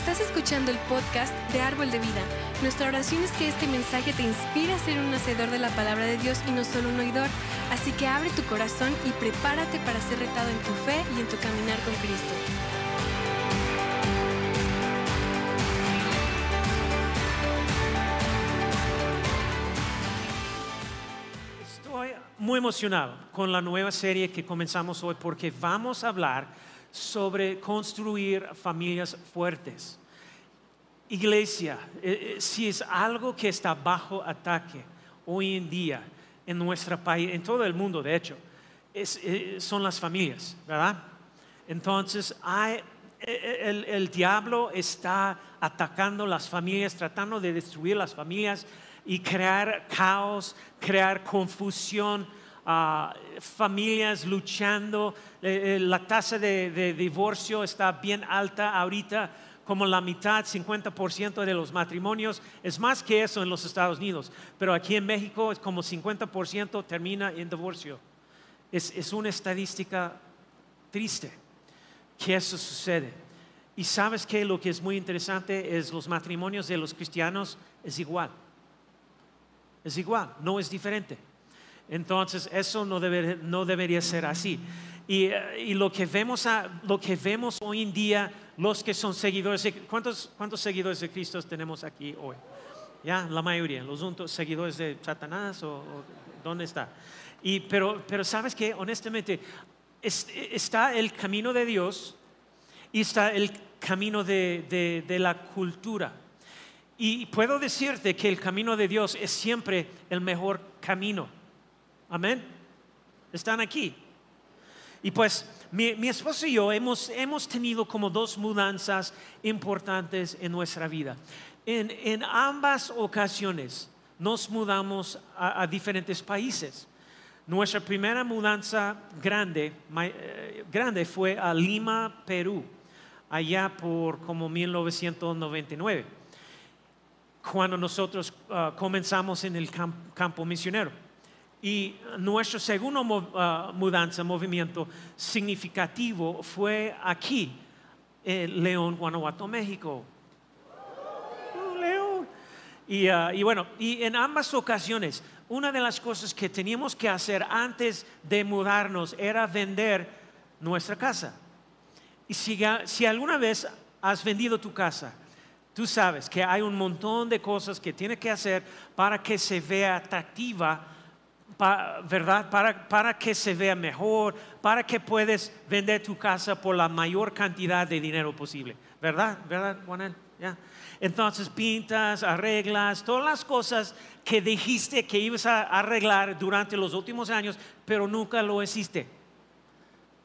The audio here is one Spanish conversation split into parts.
Estás escuchando el podcast de Árbol de Vida. Nuestra oración es que este mensaje te inspire a ser un hacedor de la palabra de Dios y no solo un oidor. Así que abre tu corazón y prepárate para ser retado en tu fe y en tu caminar con Cristo. Estoy muy emocionado con la nueva serie que comenzamos hoy porque vamos a hablar sobre construir familias fuertes. Iglesia, eh, eh, si es algo que está bajo ataque hoy en día en nuestro país, en todo el mundo de hecho, eh, son las familias, ¿verdad? Entonces, el, el diablo está atacando las familias, tratando de destruir las familias y crear caos, crear confusión, familias luchando. Eh, eh, la tasa de, de divorcio está bien alta ahorita, como la mitad, 50% de los matrimonios. Es más que eso en los Estados Unidos, pero aquí en México es como 50% termina en divorcio. Es, es una estadística triste que eso sucede. Y sabes que lo que es muy interesante es los matrimonios de los cristianos es igual. Es igual, no es diferente. Entonces, eso no, debe- no debería ser así. Y, eh, y lo, que vemos a- lo que vemos hoy en día, los que son seguidores, ¿cuántos, ¿cuántos seguidores de Cristo tenemos aquí hoy? Ya, la mayoría, los untos- seguidores de Satanás o, o dónde está. Y, pero, pero sabes que, honestamente, es- está el camino de Dios y está el camino de, de- de la cultura. Y puedo decirte que el camino de Dios es siempre el mejor camino. Amén. Están aquí. Y pues mi, mi esposo y yo hemos, hemos tenido como dos mudanzas importantes en nuestra vida. En, en ambas ocasiones nos mudamos a, diferentes países. Nuestra primera mudanza grande, eh, grande fue a Lima, Perú, allá por como 1999 cuando nosotros ah, comenzamos en el cam- campo misionero. Y nuestro segundo ah, mudanza, movimiento significativo fue aquí, en León, Guanajuato, México. Oh, León. Y, ah, y bueno, y en ambas ocasiones, una de las cosas que teníamos que hacer antes de mudarnos era vender nuestra casa. Y si, si alguna vez has vendido tu casa, tú sabes que hay un montón de cosas que tienes que hacer para que se vea atractiva, ¿verdad? Para, para que se vea mejor, para que puedes vender tu casa por la mayor cantidad de dinero posible, ¿verdad? ¿Verdad, Juanel? Ya. Entonces pintas, arreglas, todas las cosas que dijiste que ibas a arreglar durante los últimos años, pero nunca lo hiciste.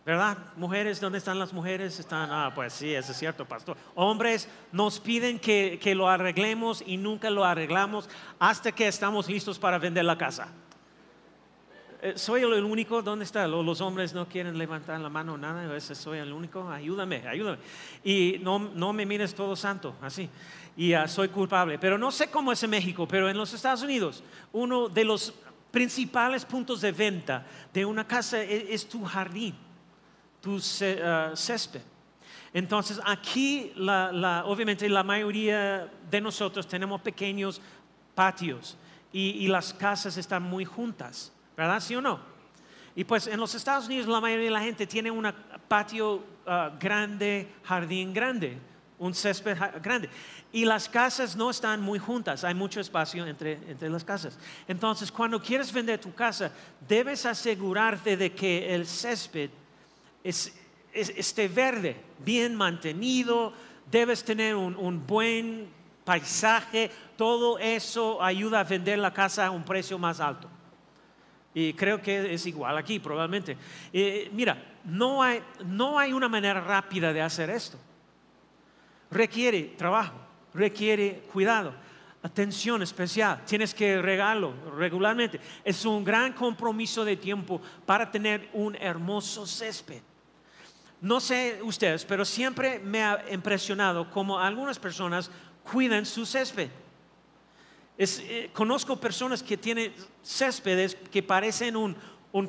¿Verdad? Mujeres, ¿dónde están las mujeres? Están, ah, pues sí, eso es cierto, pastor. Hombres, nos piden que, que lo arreglemos y nunca lo arreglamos hasta que estamos listos para vender la casa. Eh, ¿Soy el único? ¿Dónde está? Lo- Los hombres no quieren levantar la mano, nada. A veces soy el único. Ayúdame, ayúdame. Y no, no me mires todo santo, así. Y ah, soy culpable. Pero no sé cómo es en México, pero en los Estados Unidos, uno de los principales puntos de venta de una casa es- es tu jardín tu ah, césped. Entonces aquí, la- la- obviamente la mayoría de nosotros tenemos pequeños patios y las casas están muy juntas, ¿verdad? ¿Sí o no? Y pues en los Estados Unidos la mayoría de la gente tiene un patio ah, grande, jardín grande, un césped grande. Y las casas no están muy juntas, hay mucho espacio entre, entre las casas. Entonces cuando quieres vender tu casa, debes asegurarte de que el césped es, es- esté verde, bien mantenido, debes tener un buen paisaje, todo eso ayuda a vender la casa a un precio más alto. Y creo que es igual aquí, probablemente. Eh, mira, no hay, no hay una manera rápida de hacer esto. Requiere trabajo, requiere cuidado, atención especial. Tienes que regarlo regularmente. Es un gran compromiso de tiempo para tener un hermoso césped. No sé ustedes, pero siempre me ha impresionado cómo algunas personas cuidan su césped. Eh, conozco personas que tienen céspedes que parecen un,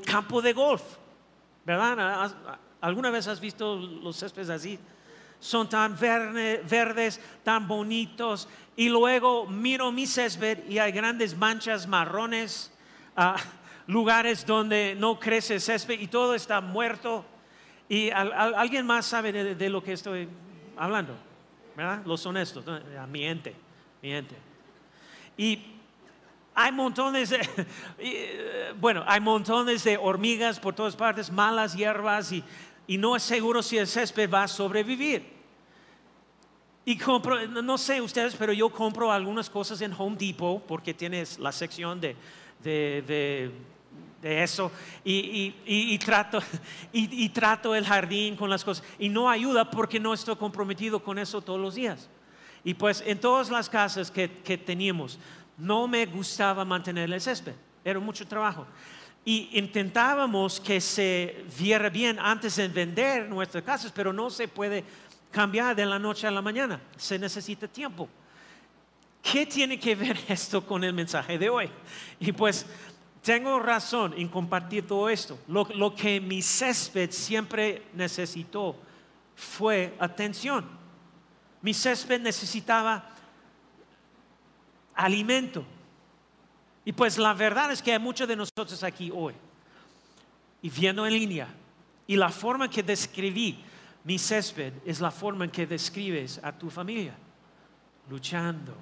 campo de golf, ¿verdad? ¿Has- ¿Alguna vez has visto los céspedes así? son tan verdes, tan bonitos. Y luego miro mi césped y hay grandes manchas marrones, ah, lugares donde no crece césped y todo está muerto. Y alguien más sabe de, lo que estoy hablando, ¿verdad? Los honestos, miente, miente. Y hay montones de, eh, bueno, hay montones de hormigas por todas partes, malas hierbas y, no es seguro si el césped va a sobrevivir. Y compro, no sé ustedes, pero yo compro algunas cosas en Home Depot porque tienes la sección de, de, eso y, trato el jardín con las cosas. Y no ayuda porque no estoy comprometido con eso todos los días. Y pues en todas las casas que, que teníamos, no me gustaba mantener el césped, era mucho trabajo. Y intentábamos que se viera bien antes de vender nuestras casas, pero no se puede cambiar de la noche a la mañana. Se necesita tiempo. ¿Qué tiene que ver esto con el mensaje de hoy? Y pues tengo razón en compartir todo esto. Lo, que mi césped siempre necesitó fue atención. Mi césped necesitaba alimento. Y pues la verdad es que hay muchos de nosotros aquí hoy y viendo en línea. Y la forma que describí mi césped es la forma en que describes a tu familia, luchando,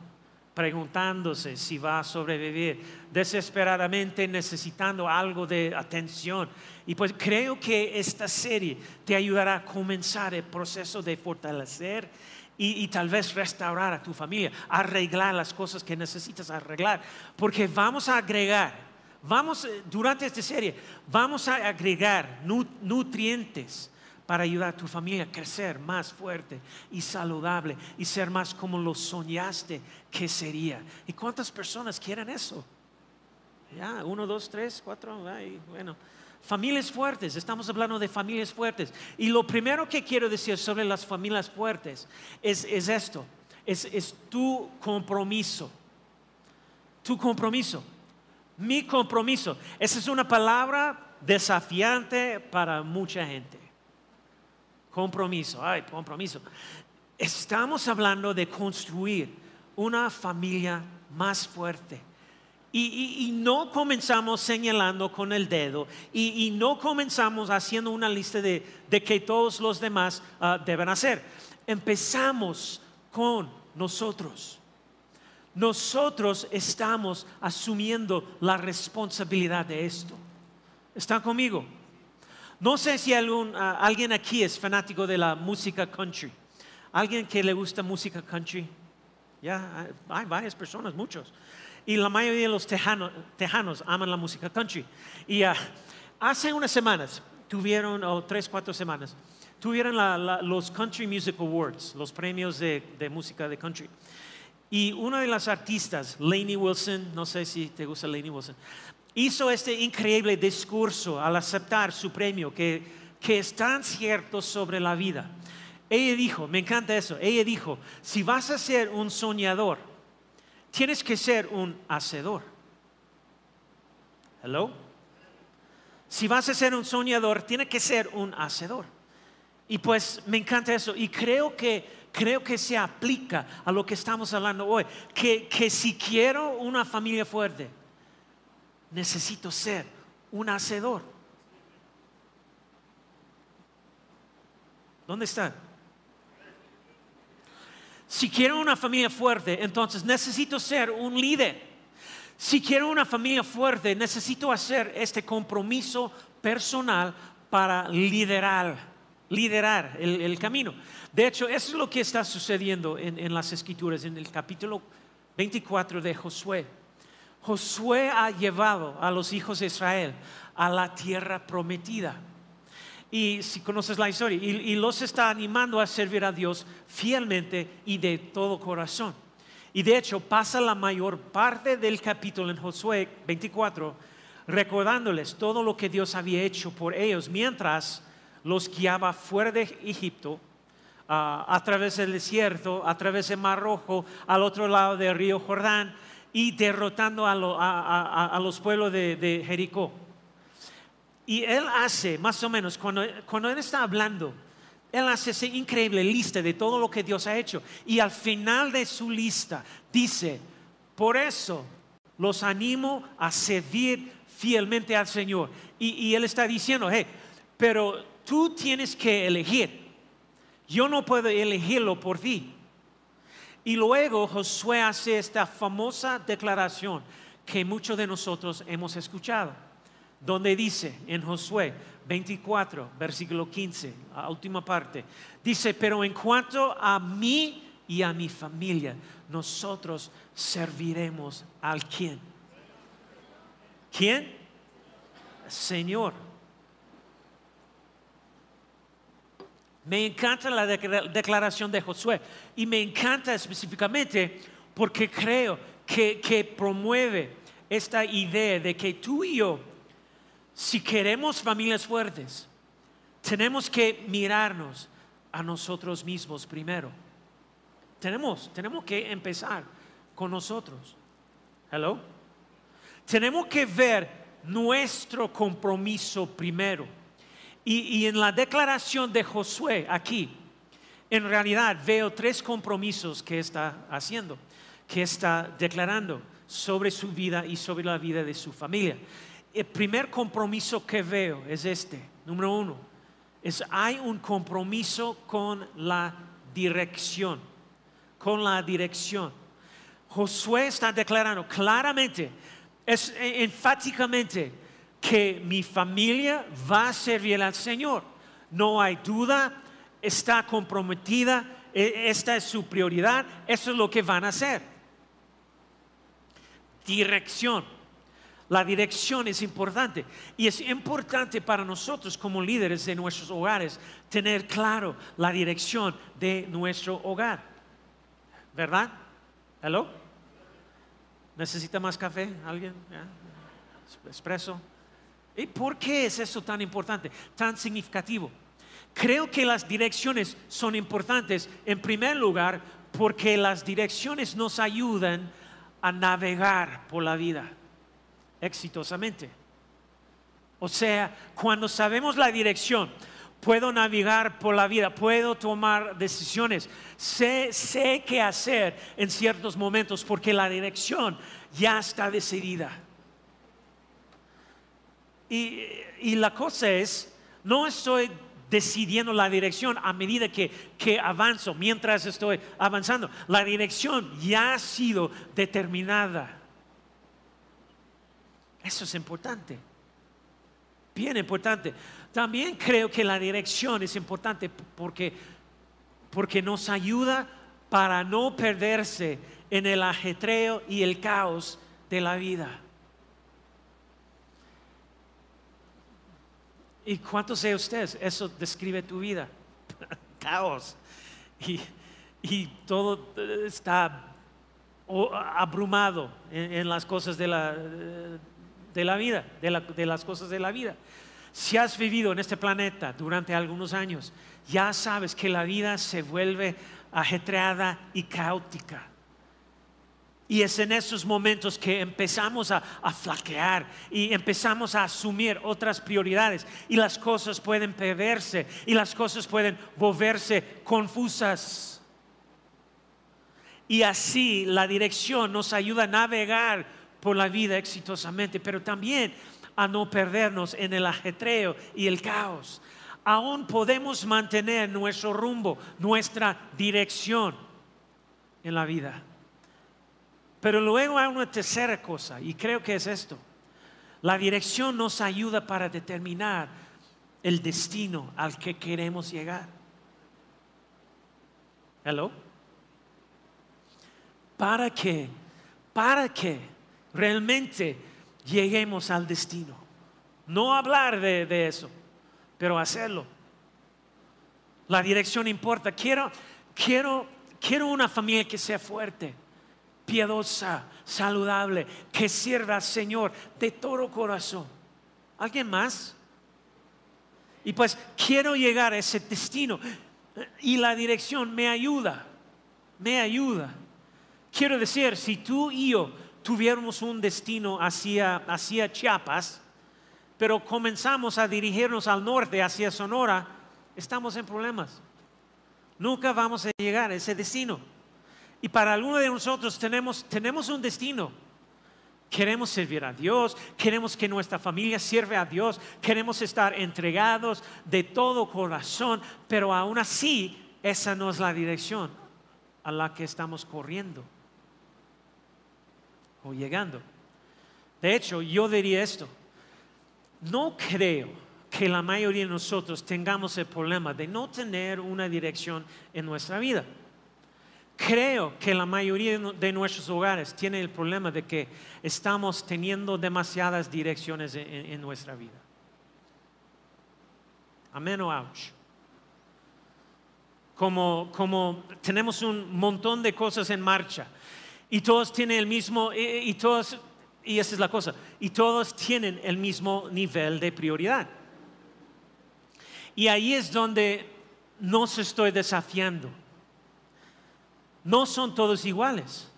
preguntándose si va a sobrevivir, desesperadamente necesitando algo de atención. Y pues creo que esta serie te ayudará a comenzar el proceso de fortalecer y, tal vez restaurar a tu familia, arreglar las cosas que necesitas arreglar, porque vamos a agregar, vamos, eh, durante esta serie, vamos a agregar nutrientes para ayudar a tu familia a crecer más fuerte y saludable y ser más como lo soñaste que sería. ¿Y cuántas personas quieren eso? Ya, uno, dos, tres, cuatro, bueno. Familias fuertes, estamos hablando de familias fuertes. Y lo primero que quiero decir sobre las familias fuertes es, esto, es, es tu compromiso. Tu compromiso. Mi compromiso. Esa es una palabra desafiante para mucha gente Compromiso, ay, compromiso. Estamos hablando de construir una familia más fuerte. Y, no comenzamos señalando con el dedo y, no comenzamos haciendo una lista de, que todos los demás ah, deben hacer. Empezamos con nosotros. Nosotros estamos asumiendo la responsabilidad de esto. ¿Están conmigo? No sé si ah, alguien aquí es fanático de la música country. ¿Alguien que le gusta música country? Ya, hay varias personas, muchos. Y la mayoría de los tejanos, aman la música country. Y ah, hace unas semanas, tuvieron, o tres, cuatro semanas, tuvieron los Country Music Awards, los premios de, de música de country. Y una de las artistas, Lainey Wilson, no sé si te gusta Lainey Wilson, hizo este increíble discurso al aceptar su premio que, que es tan cierto sobre la vida. Ella dijo, me encanta eso, ella dijo, si vas a ser un soñador, tienes que ser un hacedor. Hello? Si vas a ser un soñador, tienes que ser un hacedor. Y pues me encanta eso. Y creo que, creo que se aplica a lo que estamos hablando hoy. Que, que si quiero una familia fuerte, necesito ser un hacedor. ¿Dónde están? Si quiero una familia fuerte, entonces necesito ser un líder. Si quiero una familia fuerte, necesito hacer este compromiso personal para liderar, liderar el, camino. De hecho, eso es lo que está sucediendo en, en las escrituras, en el capítulo 24 de Josué. Josué ha llevado a los hijos de Israel a la tierra prometida. Y si conoces la historia, y, los está animando a servir a Dios fielmente y de todo corazón. Y de hecho pasa la mayor parte del capítulo en Josué 24 recordándoles todo lo que Dios había hecho por ellos mientras los guiaba fuera de Egipto, a través del desierto, a través del Mar Rojo, al otro lado del río Jordán, y derrotando a, los pueblos de, Jericó. Y él hace, más o menos, cuando, él está hablando él hace esa increíble lista de todo lo que Dios ha hecho. Y al final de su lista dice, por eso los animo a servir fielmente al Señor. Y, Él está diciendo, hey, pero tú tienes que elegir. Yo no puedo elegirlo por ti. Y luego Josué hace esta famosa declaración que muchos de nosotros hemos escuchado, donde dice en Josué 24, versículo 15, la última parte, dice, pero en cuanto a mí y a mi familia, nosotros serviremos al quién. ¿Quién? Señor. Me encanta la declaración de Josué y me encanta específicamente porque creo que, que promueve esta idea de que tú y yo, si queremos familias fuertes, tenemos que mirarnos a nosotros mismos primero. Tenemos, tenemos que empezar con nosotros. Hello. Tenemos que ver nuestro compromiso primero. Y, en la declaración de Josué aquí, en realidad veo tres compromisos que está haciendo, que está declarando sobre su vida y sobre la vida de su familia. El primer compromiso que veo es este, número uno, es hay un compromiso con la dirección, con la dirección. Josué está declarando claramente, es enfáticamente que mi familia va a servir al Señor. No hay duda, está comprometida, e, esta es su prioridad, eso es lo que van a hacer. Dirección. La dirección es importante y es importante para nosotros como líderes de nuestros hogares tener claro la dirección de nuestro hogar. ¿Verdad? ¿Hello? ¿Necesita más café? ¿Alguien? ¿Expreso? ¿Y por qué es eso tan importante, tan significativo? Creo que las direcciones son importantes en primer lugar porque las direcciones nos ayudan a navegar por la vida exitosamente. O sea, cuando sabemos la dirección, puedo navegar por la vida, puedo tomar decisiones, sé, sé qué hacer en ciertos momentos porque la dirección ya está decidida. Y, la cosa es, no estoy decidiendo la dirección a medida que, que, avanzo, mientras estoy avanzando. La dirección ya ha sido determinada. Eso es importante. Bien importante. También creo que la dirección es importante porque, porque nos ayuda para no perderse en el ajetreo y el caos de la vida. ¿Y cuántos de ustedes eso describe tu vida? caos. Y, todo está abrumado en, las cosas de la, de la vida, de las cosas de la vida. Si has vivido en este planeta durante algunos años, ya sabes que la vida se vuelve ajetreada y caótica. Y es en esos momentos que empezamos a, flaquear y empezamos a asumir otras prioridades y las cosas pueden perderse y las cosas pueden volverse confusas. Y así la dirección nos ayuda a navegar por la vida exitosamente, pero también a no perdernos en el ajetreo y el caos. Aún podemos mantener nuestro rumbo, nuestra dirección en la vida. Pero luego hay una tercera cosa, y creo que es esto. La dirección nos ayuda para determinar el destino al que queremos llegar. Hello. Para que, para que realmente lleguemos al destino. No hablar de, eso, pero hacerlo. La dirección importa. Quiero, quiero, quiero una familia que sea fuerte, piadosa, saludable, que sirva al Señor de todo corazón. ¿Alguien más? Y pues quiero llegar a ese destino y la dirección me ayuda, me ayuda. Quiero decir, si tú y yo tuviéramos un destino hacia, hacia Chiapas, pero comenzamos a dirigirnos al norte, hacia Sonora, estamos en problemas. Nunca vamos a llegar a ese destino. Y para algunos de nosotros tenemos, tenemos un destino. Queremos servir a Dios, queremos que nuestra familia sirva a Dios, queremos estar entregados de todo corazón, pero aún así esa no es la dirección a la que estamos corriendo o llegando. De hecho, yo diría esto, no creo que la mayoría de nosotros tengamos el problema de no tener una dirección en nuestra vida. Creo que la mayoría de nuestros hogares tienen el problema de que estamos teniendo demasiadas direcciones en, nuestra vida. Amén o ouch. Como, como tenemos un montón de cosas en marcha y todos tienen el mismo, y, todos, y esa es la cosa, y todos tienen el mismo nivel de prioridad. Y ahí es donde nos estoy desafiando no son todos iguales.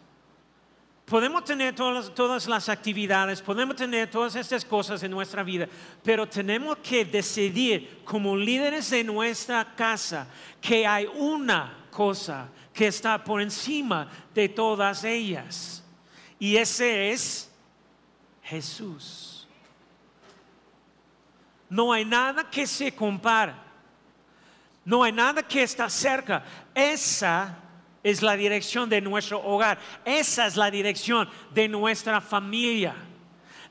Podemos tener todas, las actividades, podemos tener todas estas cosas en nuestra vida, pero tenemos que decidir como líderes de nuestra casa que hay una cosa que está por encima de todas ellas. Y ese es Jesús. No hay nada que se compara. No hay nada que está cerca. Esa es la dirección de nuestro hogar. Esa es la dirección de nuestra familia.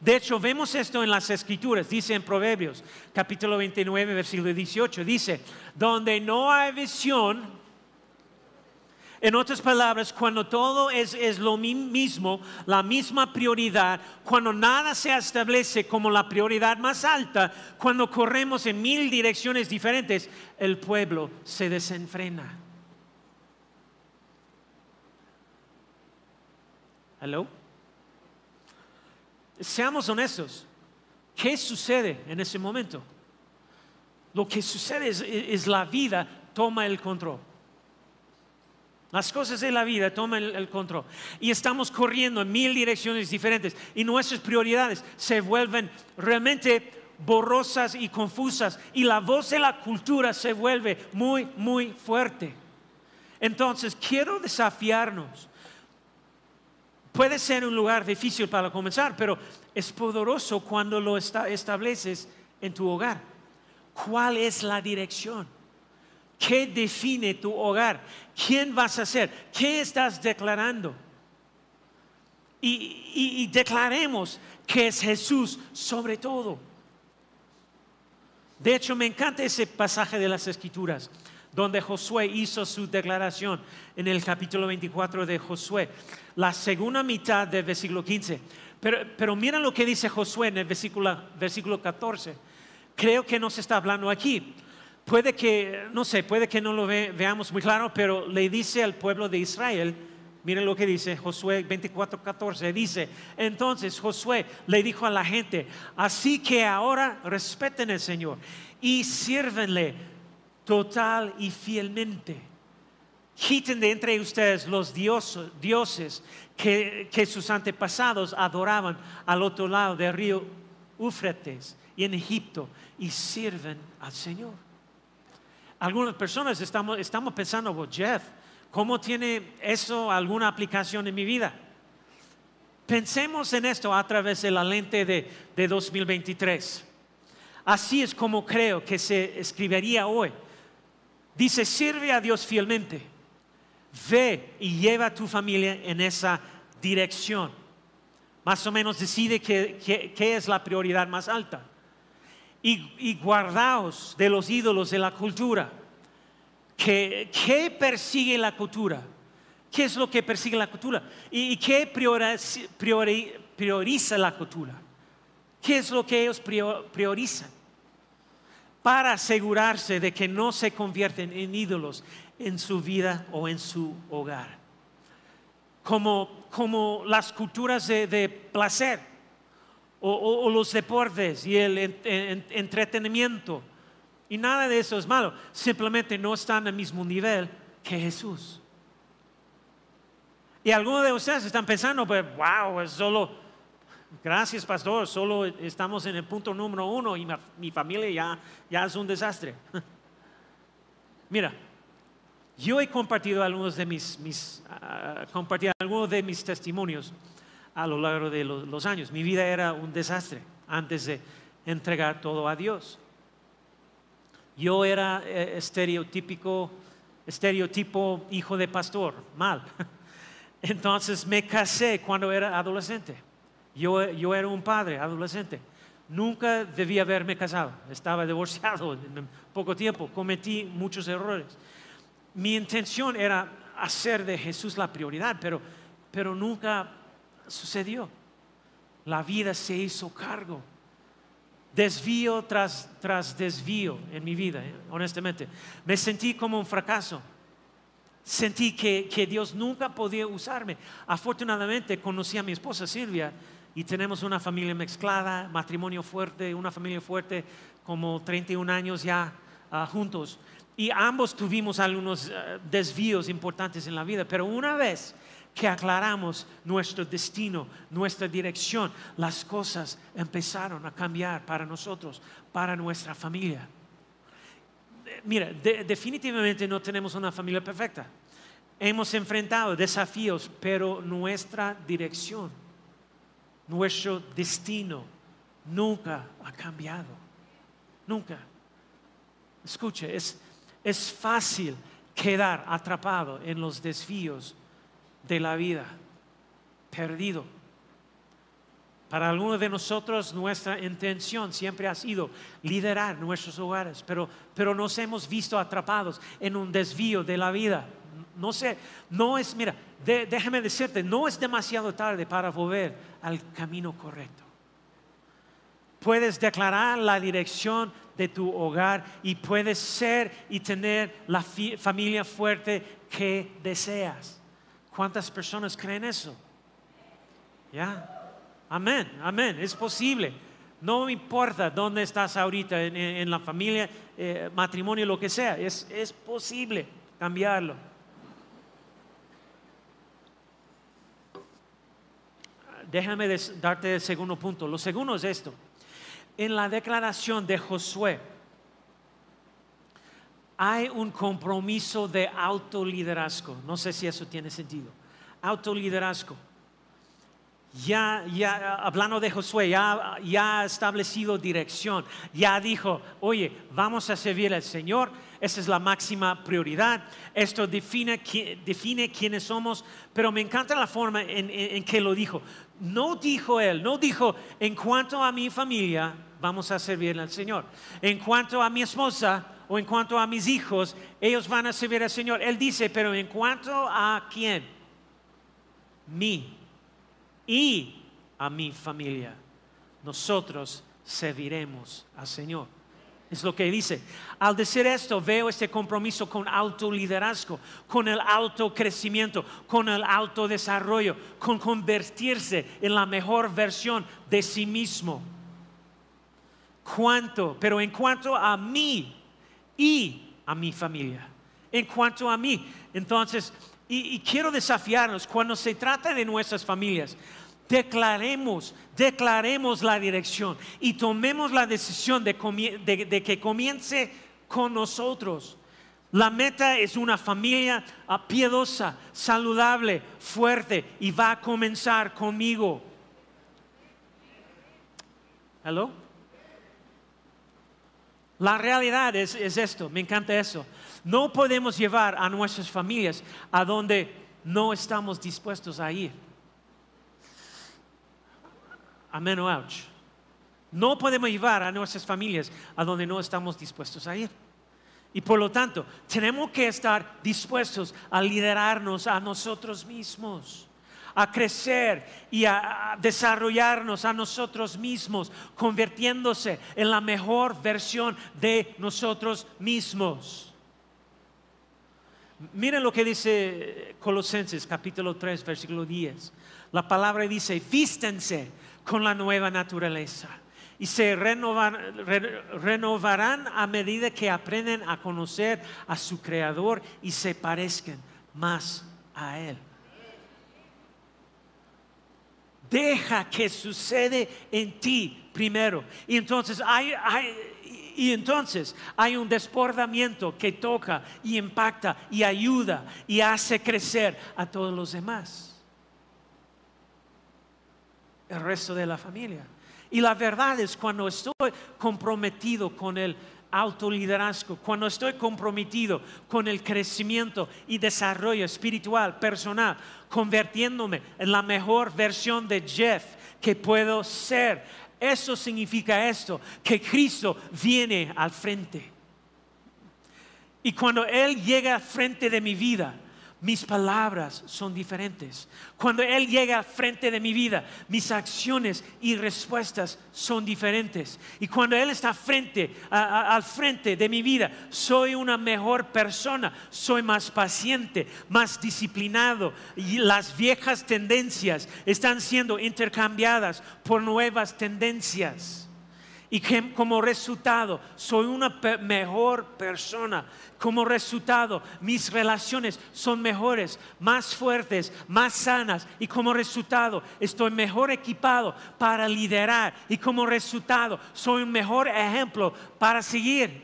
De hecho, vemos esto en las escrituras, dice en Proverbios, capítulo 29, versículo 18, dice, donde no hay visión, en otras palabras, cuando todo es, es, lo mismo, la misma prioridad, cuando nada se establece como la prioridad más alta, cuando corremos en mil direcciones diferentes, el pueblo se desenfrena. Hello. Seamos honestos. ¿Qué sucede en ese momento? Lo que sucede es, la vida toma el control. Las cosas de la vida toman el, control. Y estamos corriendo en mil direcciones diferentes. Y nuestras prioridades se vuelven realmente borrosas y confusas. Y la voz de la cultura se vuelve muy, muy fuerte. Entonces, quiero desafiarnos Puede ser un lugar difícil para comenzar, pero es poderoso cuando lo estableces en tu hogar. ¿Cuál es la dirección? ¿Qué define tu hogar? ¿Quién vas a ser? ¿Qué estás declarando? Y, declaremos que es Jesús sobre todo. De hecho, me encanta ese pasaje de las Escrituras donde Josué hizo su declaración en el capítulo 24 de Josué, la segunda mitad del versículo 15. Pero, pero mira lo que dice Josué en el versículo, versículo 14. Creo que nos está hablando aquí. Puede que, no sé, puede que no lo veamos muy claro, pero le dice al pueblo de Israel, miren lo que dice Josué 24, 14, dice, entonces Josué le dijo a la gente, así que ahora respeten al Señor y sírvenle total y fielmente. Quiten de entre ustedes los dioses, que, sus antepasados adoraban al otro lado del río Ufretes y en Egipto y sirven al Señor. Algunas personas estamos, estamos pensando, Jeff, ¿cómo tiene eso alguna aplicación en mi vida? Pensemos en esto a través de la lente de, de 2023. Así es como creo que se escribiría hoy Dice, sirve a Dios fielmente. Ve y lleva a tu familia en esa dirección. Más o menos decide qué, es la prioridad más alta. Y, guardaos de los ídolos de la cultura. ¿Qué, persigue la cultura? ¿Qué es lo que persigue la cultura? ¿Y, qué prioriza la cultura? ¿Qué es lo que ellos priorizan? para asegurarse de que no se convierten en ídolos en su vida o en su hogar. Como, como las culturas de, placer o, los deportes y el entretenimiento. Y nada de eso es malo, simplemente no están al mismo nivel que Jesús. Y algunos de ustedes están pensando, pues, wow, es solo Gracias, pastor. Solo estamos en el punto número uno y mi familia ya, ya es un desastre. Mira, yo he compartido algunos de mis, mis ah, compartido algunos de mis testimonios a lo largo de los, años. Mi vida era un desastre antes de entregar todo a Dios. Yo era eh, estereotípico, estereotipo hijo de pastor, mal. Entonces me casé cuando era adolescente. Yo, yo era un padre adolescente. Nunca debía haberme casado. Estaba divorciado en poco tiempo. Cometí muchos errores. Mi intención era hacer de Jesús la prioridad, pero, pero nunca sucedió. La vida se hizo cargo desvío tras, tras desvío en mi vida, eh, honestamente. Me sentí como un fracaso. Sentí que, que, Dios nunca podía usarme. Afortunadamente conocí a mi esposa Silvia y tenemos una familia mezclada, matrimonio fuerte, una familia fuerte, como 31 años ya uh, juntos. Y ambos tuvimos algunos uh, desvíos importantes en la vida, pero una vez que aclaramos nuestro destino, nuestra dirección, las cosas empezaron a cambiar para nosotros, para nuestra familia. Mira, definitivamente no tenemos una familia perfecta. Hemos enfrentado desafíos, pero nuestra dirección, nuestro destino nunca ha cambiado. Nunca. Escuche, es, es fácil quedar atrapado en los desvíos de la vida, perdido. Para algunos de nosotros nuestra intención siempre ha sido liderar nuestros hogares, pero, pero nos hemos visto atrapados en un desvío de la vida. No sé, no es, mira, déjame decirte, no es demasiado tarde para volver al camino correcto. Puedes declarar la dirección de tu hogar y puedes ser y tener la familia fuerte que deseas. ¿Cuántas personas creen eso? ¿Ya? Amén, amén, es posible. No importa dónde estás ahorita, en, la familia, eh, matrimonio, lo que sea, es, es posible cambiarlo. Déjame darte el segundo punto. Lo segundo es esto. En la declaración de Josué, hay un compromiso de autoliderazgo. No sé si eso tiene sentido. Autoliderazgo. Ya, ya, hablando de Josué, ya, ya ha establecido dirección. Ya dijo, oye, vamos a servir al Señor. Esa es la máxima prioridad. Esto define, define quiénes somos. Pero me encanta la forma en, en que lo dijo. No dijo él, no dijo, en cuanto a mi familia, vamos a servir al Señor. En cuanto a mi esposa, o en cuanto a mis hijos, ellos van a servir al Señor. Él dice, pero en cuanto a quién? Mí y a mi familia, nosotros serviremos al Señor. Es lo que dice. Al decir esto, veo este compromiso con autoliderazgo, con el autocrecimiento, con el autodesarrollo, con convertirse en la mejor versión de sí mismo. ¿Cuánto? Pero en cuanto a mí, y a mi familia. En cuanto a mí, entonces, y, quiero desafiarnos, cuando se trata de nuestras familias, declaremos, declaremos la dirección y tomemos la decisión de, que comience con nosotros. La meta es una familia piadosa, saludable, fuerte y va a comenzar conmigo. ¿Hello? La realidad es, esto, me encanta eso. No podemos llevar a nuestras familias a donde no estamos dispuestos a ir. Amén o ouch. No podemos llevar a nuestras familias a donde no estamos dispuestos a ir. Y por lo tanto, tenemos que estar dispuestos a liderarnos a nosotros mismos a crecer y a, desarrollarnos a nosotros mismos, convirtiéndose en la mejor versión de nosotros mismos. Miren lo que dice Colosenses capítulo 3, versículo 10. La palabra dice, vístense con la nueva naturaleza y se renovarán a medida que aprenden a conocer a su Creador y se parezcan más a Él. Deja que sucede en ti primero. Y entonces hay, Y, entonces hay un desbordamiento que toca y impacta y ayuda y hace crecer a todos los demás. El resto de la familia. Y la verdad es cuando estoy comprometido con el autoliderazgo, cuando estoy comprometido con el crecimiento y desarrollo espiritual, personal, convirtiéndome en la mejor versión de Jeff que puedo ser. Eso significa esto, que Cristo viene al frente. Y cuando Él llega al frente de mi vida, mis palabras son diferentes. Cuando Él llega al frente de mi vida, mis acciones y respuestas son diferentes. Y cuando Él está al frente de mi vida, soy una mejor persona, soy más paciente, más disciplinado. Y las viejas tendencias están siendo intercambiadas por nuevas tendencias y que como resultado soy una mejor persona. Como resultado mis relaciones son mejores, más fuertes, más sanas y como resultado estoy mejor equipado para liderar y como resultado soy un mejor ejemplo para seguir.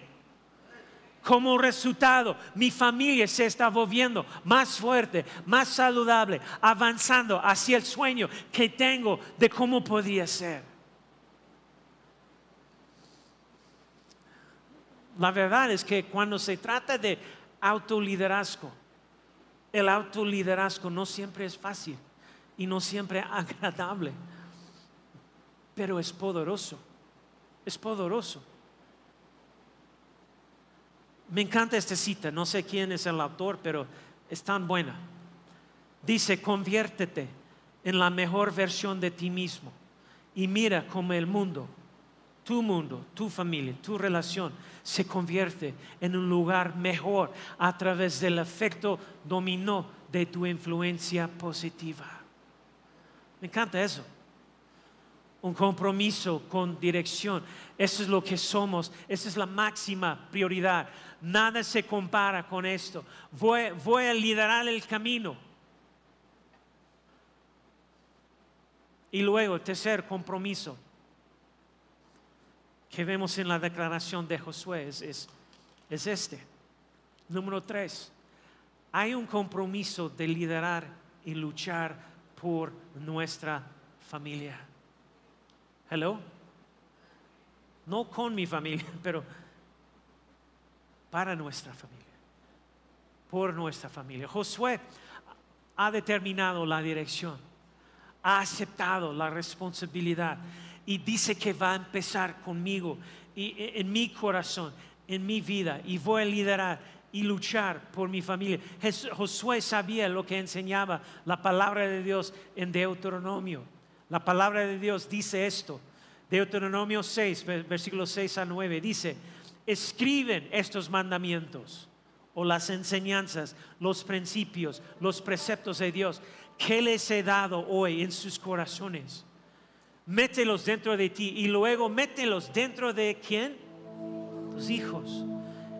Como resultado, mi familia se está volviendo más fuerte, más saludable, avanzando hacia el sueño que tengo de cómo podría ser. La verdad es que cuando se trata de autoliderazgo, el autoliderazgo no siempre es fácil y no siempre agradable, pero es poderoso, es poderoso. Me encanta esta cita, no sé quién es el autor, pero es tan buena. Dice, conviértete en la mejor versión de ti mismo y mira cómo el mundo tu mundo, tu familia, tu relación se convierte en un lugar mejor a través del efecto dominó de tu influencia positiva. Me encanta eso. Un compromiso con dirección. Eso es lo que somos. Esa es la máxima prioridad. Nada se compara con esto. Voy, a liderar el camino. Y luego, tercer compromiso que vemos en la declaración de Josué es, este. Número tres, hay un compromiso de liderar y luchar por nuestra familia. Hello. No con mi familia, pero para nuestra familia. Por nuestra familia. Josué ha determinado la dirección, ha aceptado la responsabilidad y dice que va a empezar conmigo y e, en mi corazón, en mi vida y voy a liderar y luchar por mi familia. Josué sabía lo que enseñaba la palabra de Dios en Deuteronomio. La palabra de Dios dice esto. Deuteronomio 6, versículos 6 a 9, dice, escriben estos mandamientos o las enseñanzas, los principios, los preceptos de Dios que les he dado hoy en sus corazones mételos dentro de ti y luego mételos dentro de quién? Tus hijos.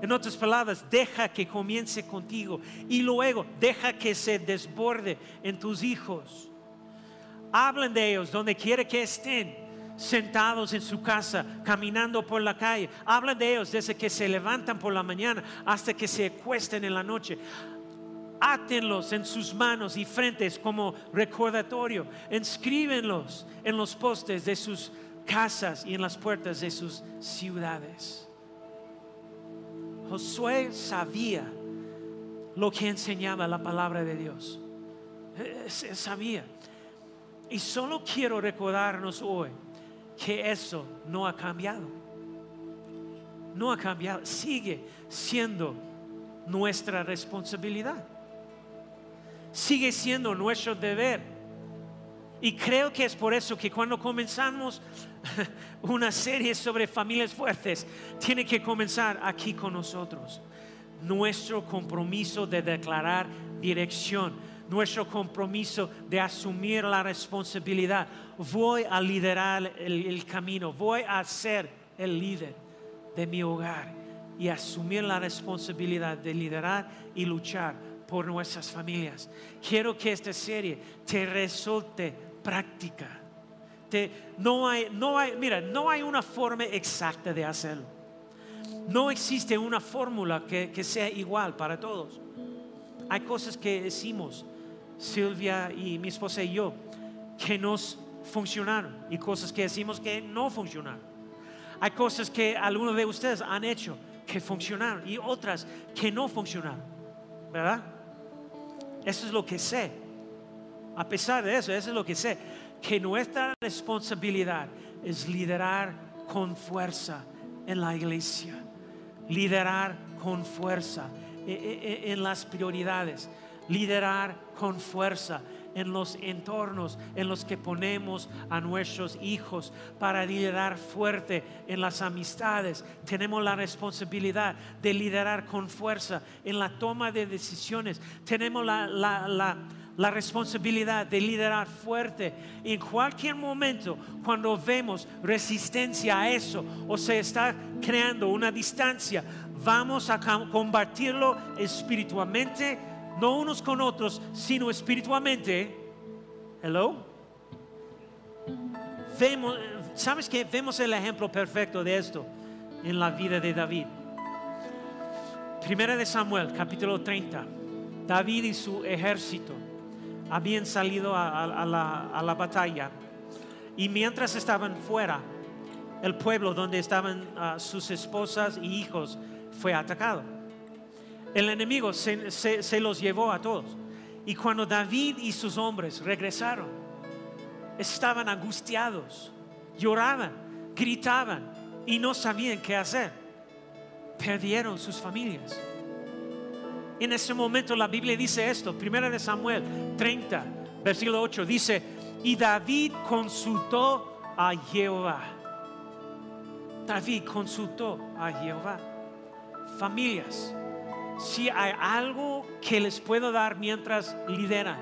En otras palabras, deja que comience contigo y luego deja que se desborde en tus hijos. Hablen de ellos donde quiera que estén, sentados en su casa, caminando por la calle. Hablen de ellos desde que se levantan por la mañana hasta que se acuesten en la noche átenlos en sus manos y frentes como recordatorio, inscríbenlos en los postes de sus casas y en las puertas de sus ciudades. Josué sabía lo que enseñaba la palabra de Dios. Sabía. Y solo quiero recordarnos hoy que eso no ha cambiado. No ha cambiado. Sigue siendo nuestra responsabilidad sigue siendo nuestro deber. Y creo que es por eso que cuando comenzamos una serie sobre familias fuertes, tiene que comenzar aquí con nosotros. Nuestro compromiso de declarar dirección, nuestro compromiso de asumir la responsabilidad. Voy a liderar el, camino, voy a ser el líder de mi hogar y asumir la responsabilidad de liderar y luchar por nuestras familias. Quiero que esta serie te resulte práctica. no hay, no hay, mira, no hay una forma exacta de hacerlo. No existe una fórmula que, que sea igual para todos. Hay cosas que decimos, Silvia y mi esposa y yo, que nos funcionaron y cosas que decimos que no funcionaron. Hay cosas que algunos de ustedes han hecho que funcionaron y otras que no funcionaron. ¿Verdad? Eso es lo que sé. A pesar de eso, eso es lo que sé. Que nuestra responsabilidad es liderar con fuerza en la iglesia. Liderar con fuerza e, e, e, en las prioridades. Liderar con fuerza en los entornos en los que ponemos a nuestros hijos para liderar fuerte en las amistades. Tenemos la responsabilidad de liderar con fuerza en la toma de decisiones. Tenemos la, la responsabilidad de liderar fuerte. En cualquier momento, cuando vemos resistencia a eso o se está creando una distancia, vamos a combatirlo espiritualmente no unos con otros, sino espiritualmente. Hello. Vemos, ¿sabes que Vemos el ejemplo perfecto de esto en la vida de David. Primera de Samuel, capítulo 30. David y su ejército habían salido a, la, a la batalla y mientras estaban fuera, el pueblo donde estaban ah, sus esposas y hijos fue atacado. El enemigo se, los llevó a todos. Y cuando David y sus hombres regresaron, estaban angustiados, lloraban, gritaban y no sabían qué hacer. Perdieron sus familias. En ese momento la Biblia dice esto, primera de Samuel 30, versículo 8, dice, y David consultó a Jehová. David consultó a Jehová. Familias, si hay algo que les puedo dar mientras lideran,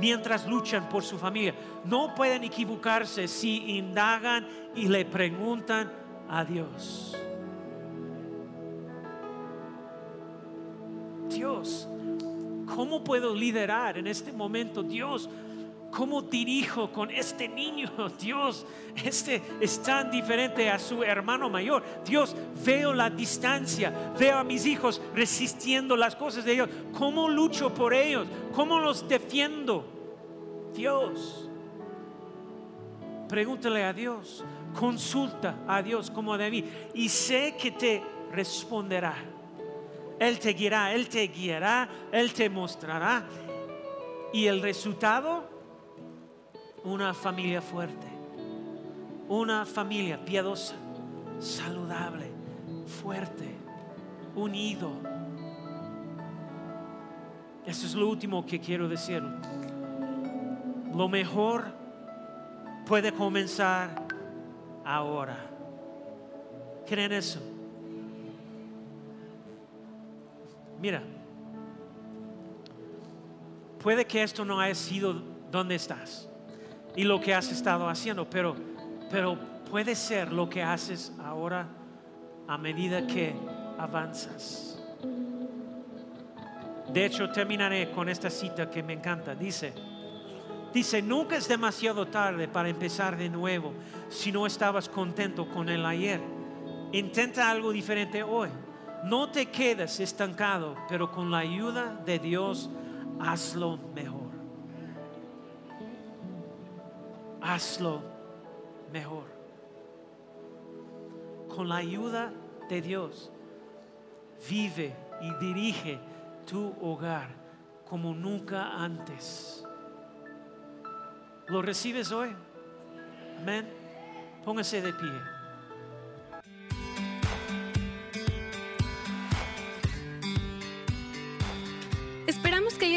mientras luchan por su familia, no pueden equivocarse si indagan y le preguntan a Dios. Dios, ¿cómo puedo liderar en este momento? Dios, ¿Cómo dirijo con este niño? Dios, este es tan diferente a su hermano mayor. Dios, veo la distancia, veo a mis hijos resistiendo las cosas de ellos. ¿Cómo lucho por ellos? ¿Cómo los defiendo? Dios, pregúntale a Dios, consulta a Dios como a David y sé que te responderá. Él te guiará, Él te guiará, Él te mostrará. Y el resultado una familia fuerte, una familia piadosa, saludable, fuerte, unido. Eso es lo último que quiero decir. Lo mejor puede comenzar ahora. ¿Creen eso? Mira, puede que esto no haya sido donde estás y lo que has estado haciendo, pero, pero puede ser lo que haces ahora a medida que avanzas. De hecho, terminaré con esta cita que me encanta. Dice, dice, nunca es demasiado tarde para empezar de nuevo si no estabas contento con el ayer. Intenta algo diferente hoy. No te quedes estancado, pero con la ayuda de Dios, hazlo mejor. Hazlo mejor. Con la ayuda de Dios, vive y dirige tu hogar como nunca antes. ¿Lo recibes hoy? Amén. Póngase de pie.